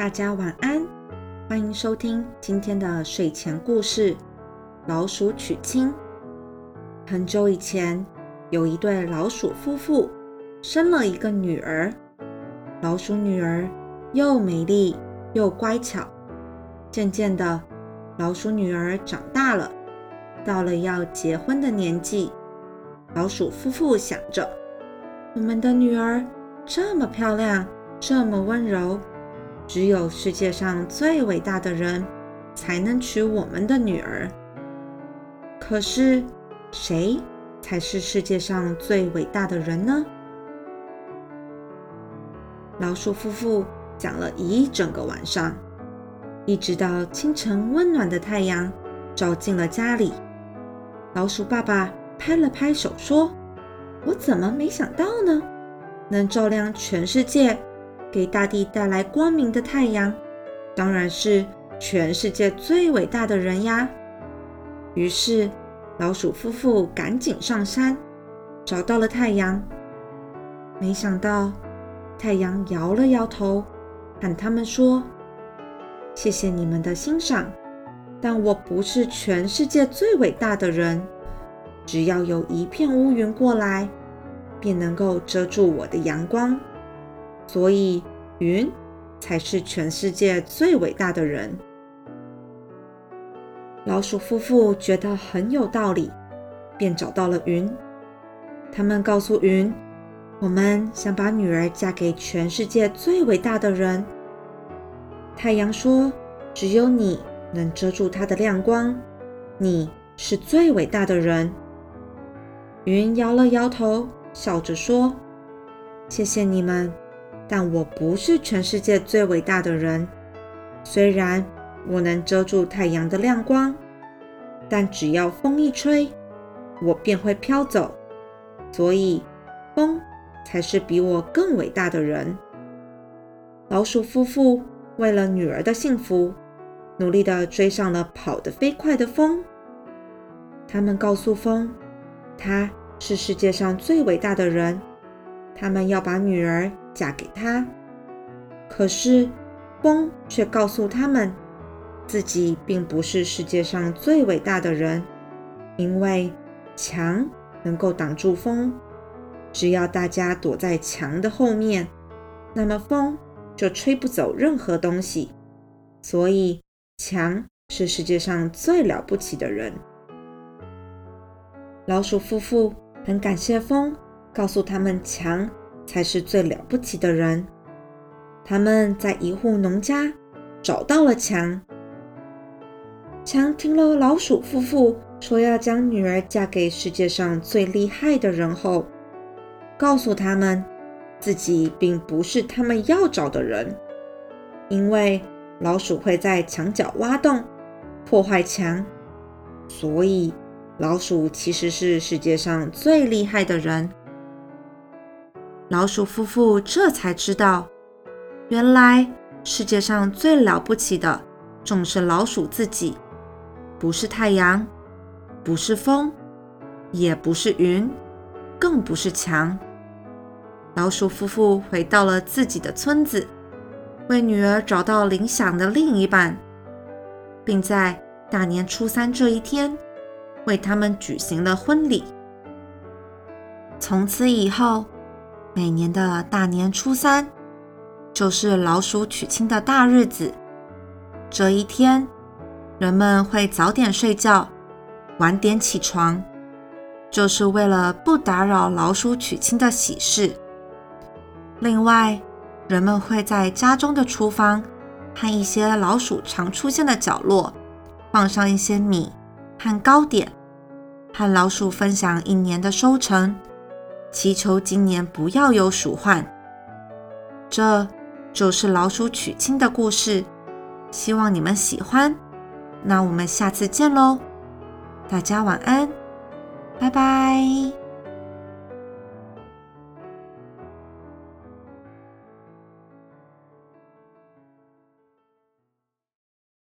大家晚安，欢迎收听今天的睡前故事《老鼠娶亲》。很久以前，有一对老鼠夫妇，生了一个女儿。老鼠女儿又美丽又乖巧。渐渐的，老鼠女儿长大了，到了要结婚的年纪。老鼠夫妇想着：我们的女儿这么漂亮，这么温柔，只有世界上最伟大的人才能娶我们的女儿。可是，谁才是世界上最伟大的人呢？老鼠夫妇讲了一整个晚上。一直到清晨，温暖的太阳照进了家里，老鼠爸爸拍了拍手说：“我怎么没想到呢？能照亮全世界，给大地带来光明的太阳，当然是全世界最伟大的人呀！”于是，老鼠夫妇赶紧上山，找到了太阳。没想到，太阳摇了摇头，喊他们说。谢谢你们的欣赏，但我不是全世界最伟大的人。只要有一片乌云过来，便能够遮住我的阳光，所以云才是全世界最伟大的人。老鼠夫妇觉得很有道理，便找到了云。他们告诉云：“我们想把女儿嫁给全世界最伟大的人。”太阳说：“只有你能遮住它的亮光，你是最伟大的人。”云摇了摇头，笑着说：“谢谢你们，但我不是全世界最伟大的人。虽然我能遮住太阳的亮光，但只要风一吹，我便会飘走。所以，风才是比我更伟大的人。”老鼠夫妇。为了女儿的幸福，努力地追上了跑得飞快的风。他们告诉风，他是世界上最伟大的人，他们要把女儿嫁给他。可是风却告诉他们，自己并不是世界上最伟大的人，因为墙能够挡住风，只要大家躲在墙的后面，那么风。就吹不走任何东西，所以墙是世界上最了不起的人。老鼠夫妇很感谢风，告诉他们墙才是最了不起的人。他们在一户农家找到了墙。墙听了老鼠夫妇说要将女儿嫁给世界上最厉害的人后，告诉他们。自己并不是他们要找的人，因为老鼠会在墙角挖洞，破坏墙，所以老鼠其实是世界上最厉害的人。老鼠夫妇这才知道，原来世界上最了不起的，正是老鼠自己，不是太阳，不是风，也不是云，更不是墙。老鼠夫妇回到了自己的村子，为女儿找到理想的另一半，并在大年初三这一天为他们举行了婚礼。从此以后，每年的大年初三就是老鼠娶亲的大日子。这一天，人们会早点睡觉，晚点起床，就是为了不打扰老鼠娶亲的喜事。另外，人们会在家中的厨房和一些老鼠常出现的角落，放上一些米和糕点，和老鼠分享一年的收成，祈求今年不要有鼠患。这就是老鼠娶亲的故事，希望你们喜欢。那我们下次见喽，大家晚安，拜拜。